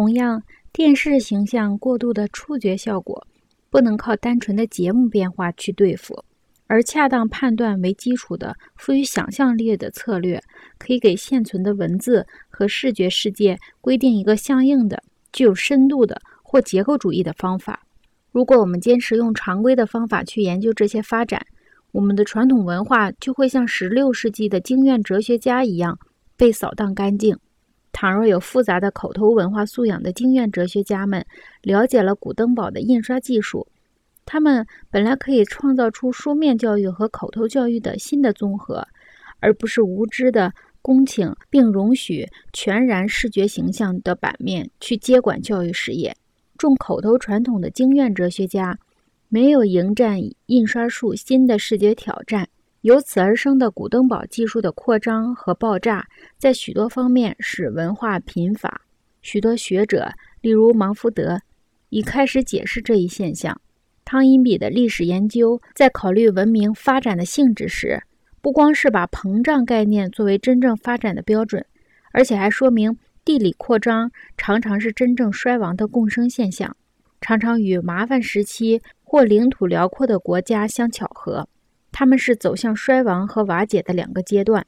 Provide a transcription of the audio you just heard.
同样，电视形象过度的触觉效果，不能靠单纯的节目变化去对付，而恰当判断为基础的、富于想象力的策略，可以给现存的文字和视觉世界规定一个相应的、具有深度的或结构主义的方法。如果我们坚持用常规的方法去研究这些发展，我们的传统文化就会像16世纪的经验哲学家一样被扫荡干净。倘若有复杂的口头文化素养的经验哲学家们了解了古登堡的印刷技术，他们本来可以创造出书面教育和口头教育的新的综合，而不是无知的恭请并容许全然视觉形象的版面去接管教育事业。重口头传统的经验哲学家，没有迎战印刷术新的视觉挑战，由此而生的古登堡技术的扩张和爆炸，在许多方面使文化贫乏。许多学者，例如芒福德，已开始解释这一现象。汤因比的历史研究在考虑文明发展的性质时，不光是把膨胀概念作为真正发展的标准，而且还说明。地理扩张常常是真正衰亡的共生现象，常常与麻烦时期或领土辽阔的国家相巧合。他们是走向衰亡和瓦解的两个阶段。